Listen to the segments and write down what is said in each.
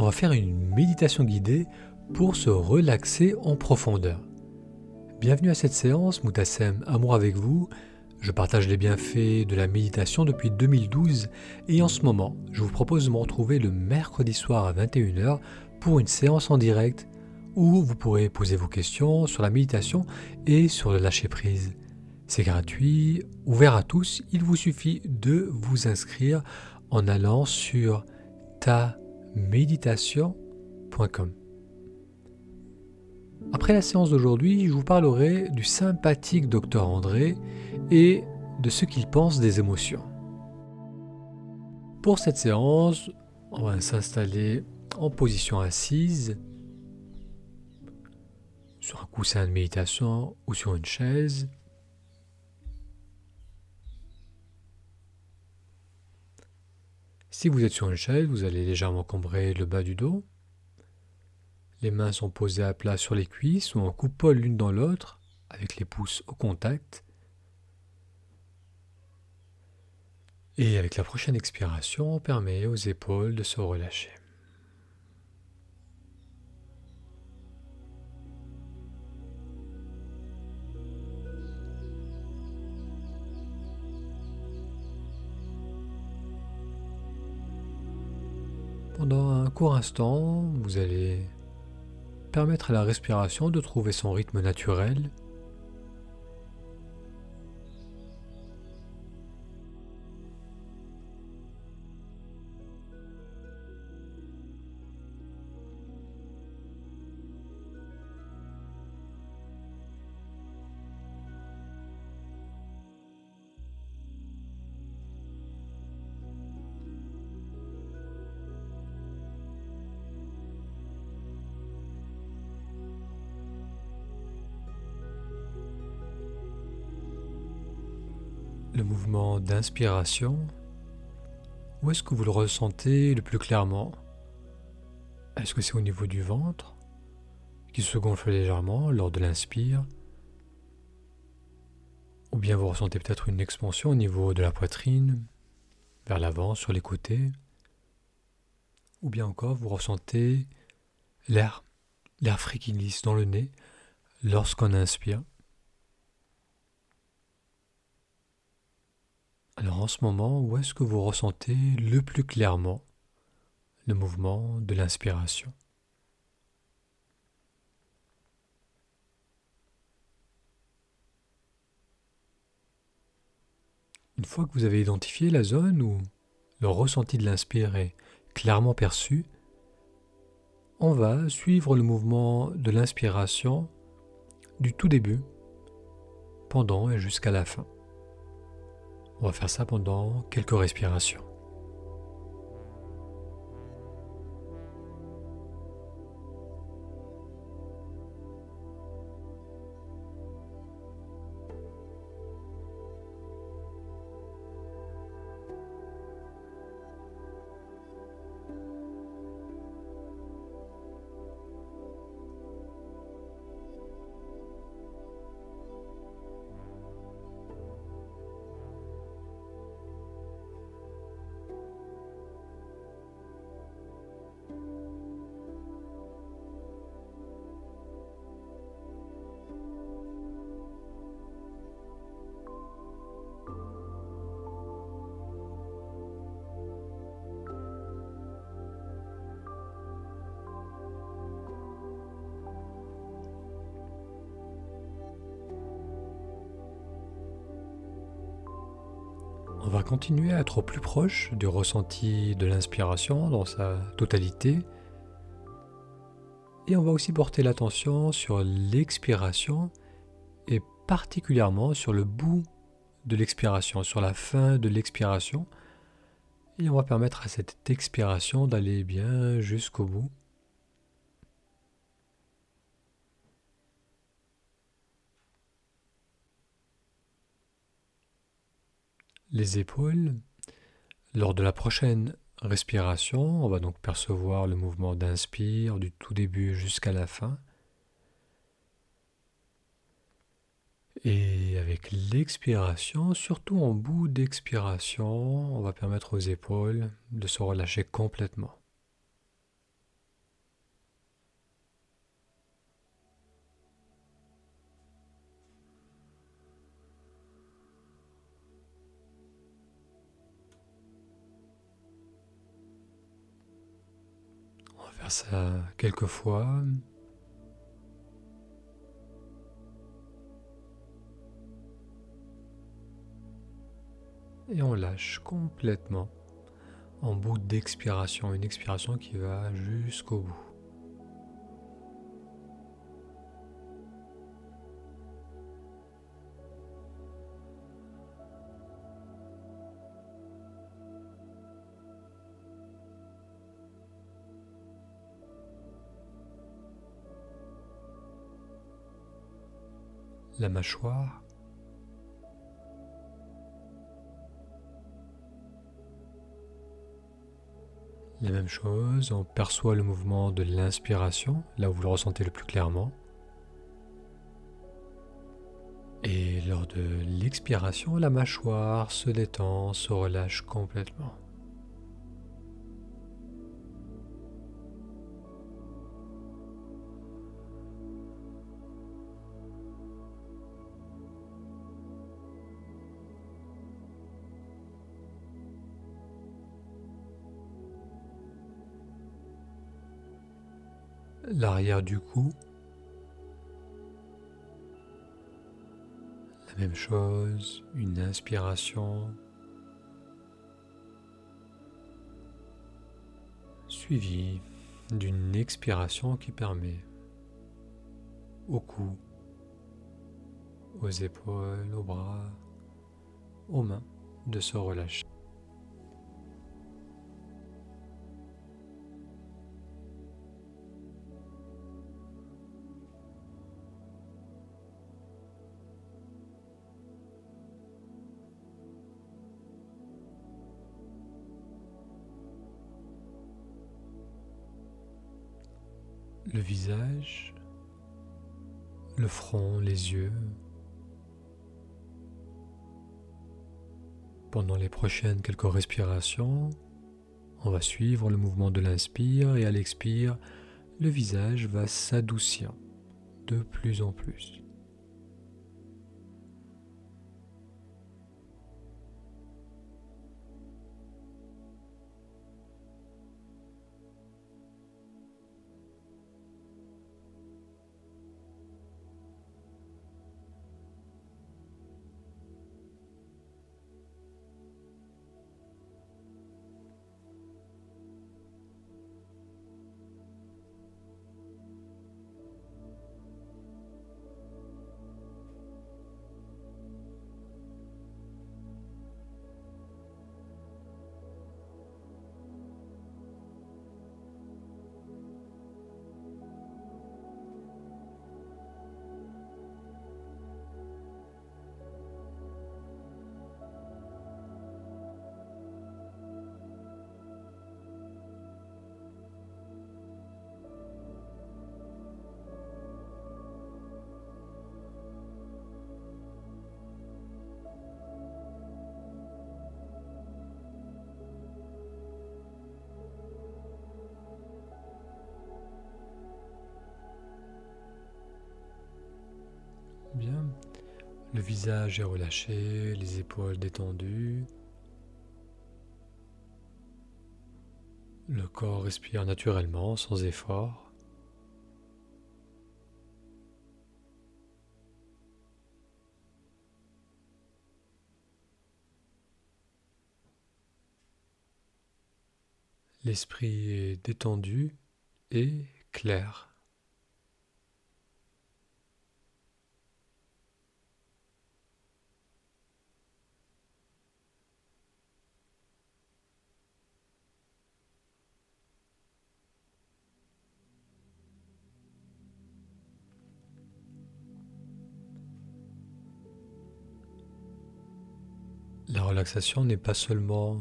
on va faire une méditation guidée pour se relaxer en profondeur. Bienvenue à cette séance, Moutassem, amour avec vous. Je partage les bienfaits de la méditation depuis 2012 et en ce moment, je vous propose de me retrouver le mercredi soir à 21h pour une séance en direct où vous pourrez poser vos questions sur la méditation et sur le lâcher prise. C'est gratuit, ouvert à tous, il vous suffit de vous inscrire en allant sur taméditation.com. Après la séance d'aujourd'hui, je vous parlerai du sympathique docteur André et de ce qu'il pense des émotions. Pour cette séance, on va s'installer en position assise sur un coussin de méditation ou sur une chaise. Si vous êtes sur une chaise, vous allez légèrement combrer le bas du dos. Les mains sont posées à plat sur les cuisses ou en coupole l'une dans l'autre, avec les pouces au contact. Et avec la prochaine expiration, on permet aux épaules de se relâcher. Un court instant, vous allez permettre à la respiration de trouver son rythme naturel le mouvement d'inspiration, où est-ce que vous le ressentez le plus clairement? Est-ce que c'est au niveau du ventre, qui se gonfle légèrement lors de l'inspire? Ou bien vous ressentez peut-être une expansion au niveau de la poitrine, vers l'avant, sur les côtés? Ou bien encore vous ressentez l'air, l'air frais qui glisse dans le nez lorsqu'on inspire? Alors en ce moment, où est-ce que vous ressentez le plus clairement le mouvement de l'inspiration? Une fois que vous avez identifié la zone où le ressenti de l'inspire est clairement perçu, on va suivre le mouvement de l'inspiration du tout début, pendant et jusqu'à la fin. On va faire ça pendant quelques respirations. Va continuer à être au plus proche du ressenti de l'inspiration dans sa totalité. Et on va aussi porter l'attention sur l'expiration et particulièrement sur le bout de l'expiration, sur la fin de l'expiration. Et on va permettre à cette expiration d'aller bien jusqu'au bout. Les épaules. Lors de la prochaine respiration, on va donc percevoir le mouvement d'inspire du tout début jusqu'à la fin. Et avec l'expiration, surtout en bout d'expiration, on va permettre aux épaules de se relâcher complètement. Ça quelques fois. Et on lâche complètement en bout d'expiration, une expiration qui va jusqu'au bout. La mâchoire, La même chose, on perçoit le mouvement de l'inspiration, là où vous le ressentez le plus clairement. Et lors de l'expiration, la mâchoire se détend, se relâche complètement. L'arrière du cou. La même chose, une inspiration suivie d'une expiration qui permet au cou, aux épaules, aux bras, aux mains de se relâcher. Le visage, le front, les yeux. Pendant les prochaines quelques respirations, on va suivre le mouvement de l'inspire et à l'expire, le visage va s'adoucir de plus en plus. Le visage est relâché, les épaules détendues. Le corps respire naturellement, sans effort. L'esprit est détendu et clair. La relaxation n'est pas seulement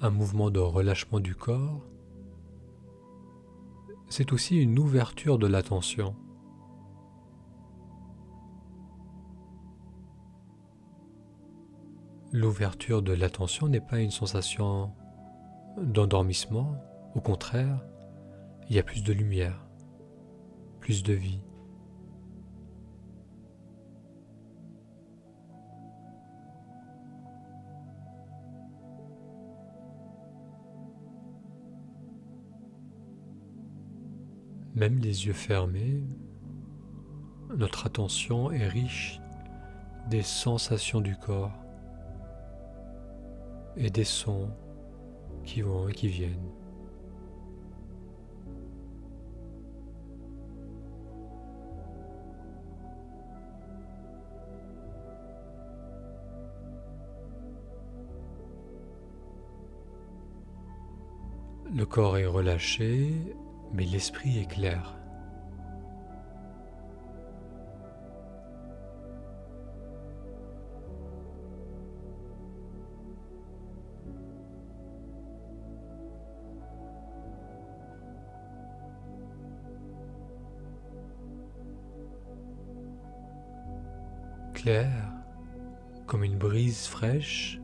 un mouvement de relâchement du corps, c'est aussi une ouverture de l'attention. L'ouverture de l'attention n'est pas une sensation d'endormissement, au contraire, il y a plus de lumière, plus de vie. Même les yeux fermés, notre attention est riche des sensations du corps et des sons qui vont et qui viennent. Le corps est relâché, mais l'esprit est clair. Clair comme une brise fraîche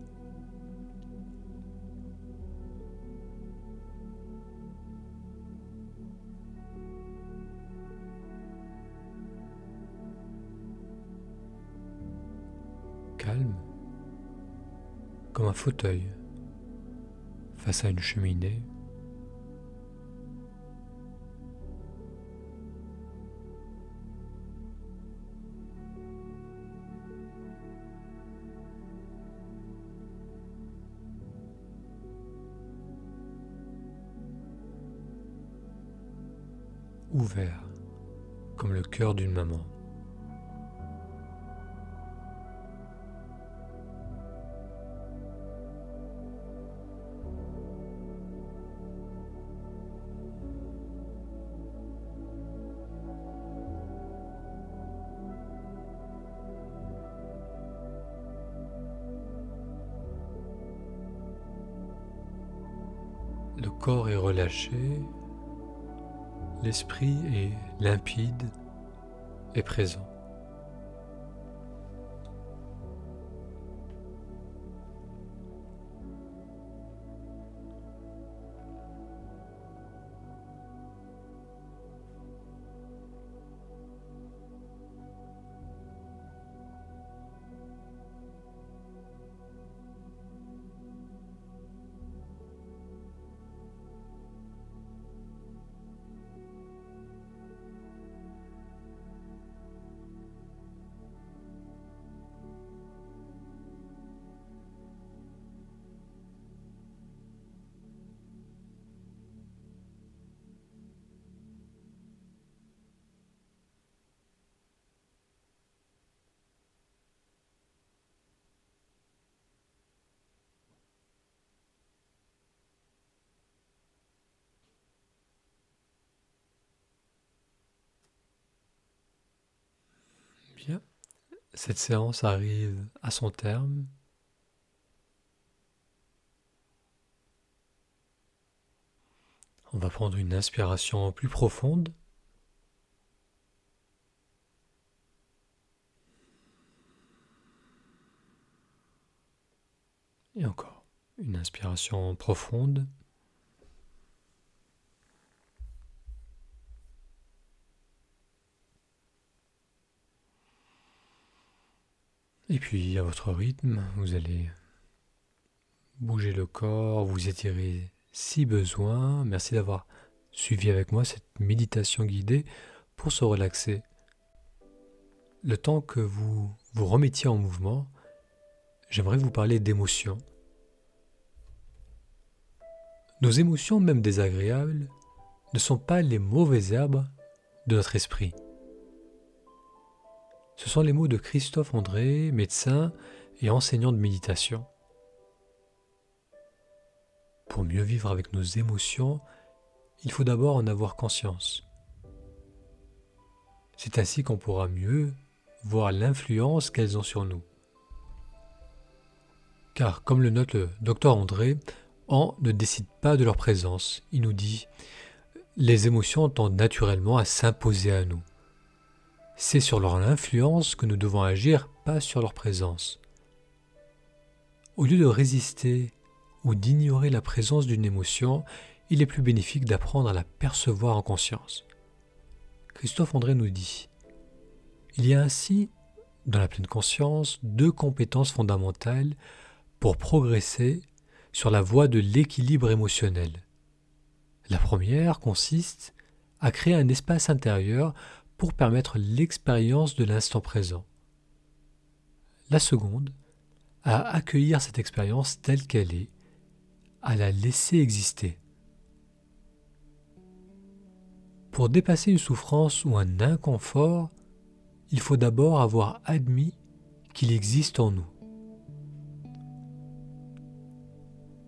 comme un fauteuil face à une cheminée. ouvert comme le cœur d'une maman. L'esprit est limpide et présent. Bien, cette séance arrive à son terme. On va prendre une inspiration plus profonde. Et encore, une inspiration profonde. Et puis à votre rythme, vous allez bouger le corps, vous étirer si besoin. Merci d'avoir suivi avec moi cette méditation guidée pour se relaxer. Le temps que vous vous remettiez en mouvement, j'aimerais vous parler d'émotions. Nos émotions, même désagréables, ne sont pas les mauvaises herbes de notre esprit. Ce sont les mots de Christophe André, médecin et enseignant de méditation. Pour mieux vivre avec nos émotions, il faut d'abord en avoir conscience. C'est ainsi qu'on pourra mieux voir l'influence qu'elles ont sur nous. Car, comme le note le docteur André, on ne décide pas de leur présence. Il nous dit Les émotions tendent naturellement à s'imposer à nous. C'est sur leur influence que nous devons agir, pas sur leur présence. Au lieu de résister ou d'ignorer la présence d'une émotion, il est plus bénéfique d'apprendre à la percevoir en conscience. Christophe André nous dit Il y a ainsi, dans la pleine conscience, deux compétences fondamentales pour progresser sur la voie de l'équilibre émotionnel. La première consiste à créer un espace intérieur pour permettre l'expérience de l'instant présent. La seconde, à accueillir cette expérience telle qu'elle est, à la laisser exister. Pour dépasser une souffrance ou un inconfort, il faut d'abord avoir admis qu'il existe en nous.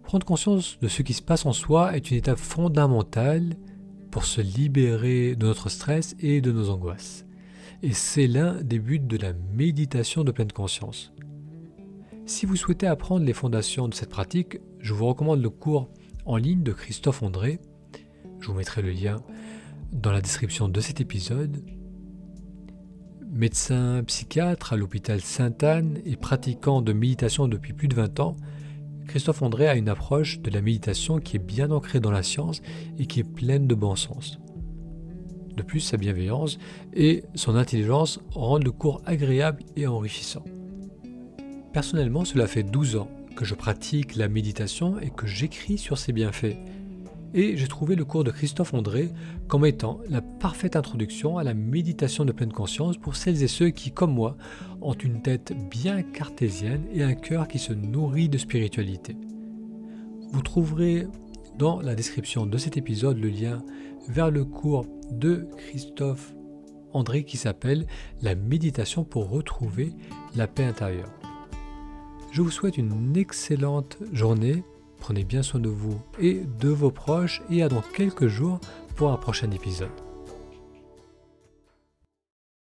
Prendre conscience de ce qui se passe en soi est une étape fondamentale pour se libérer de notre stress et de nos angoisses. Et c'est l'un des buts de la méditation de pleine conscience. Si vous souhaitez apprendre les fondations de cette pratique, je vous recommande le cours en ligne de Christophe André. Je vous mettrai le lien dans la description de cet épisode. Médecin psychiatre à l'hôpital Sainte-Anne et pratiquant de méditation depuis plus de 20 ans, Christophe André a une approche de la méditation qui est bien ancrée dans la science et qui est pleine de bon sens. De plus, sa bienveillance et son intelligence rendent le cours agréable et enrichissant. Personnellement, cela fait 12 ans que je pratique la méditation et que j'écris sur ses bienfaits et j'ai trouvé le cours de Christophe André comme étant la parfaite introduction à la méditation de pleine conscience pour celles et ceux qui, comme moi, ont une tête bien cartésienne et un cœur qui se nourrit de spiritualité. Vous trouverez dans la description de cet épisode le lien vers le cours de Christophe André qui s'appelle La méditation pour retrouver la paix intérieure. Je vous souhaite une excellente journée Prenez bien soin de vous et de vos proches et à dans quelques jours pour un prochain épisode.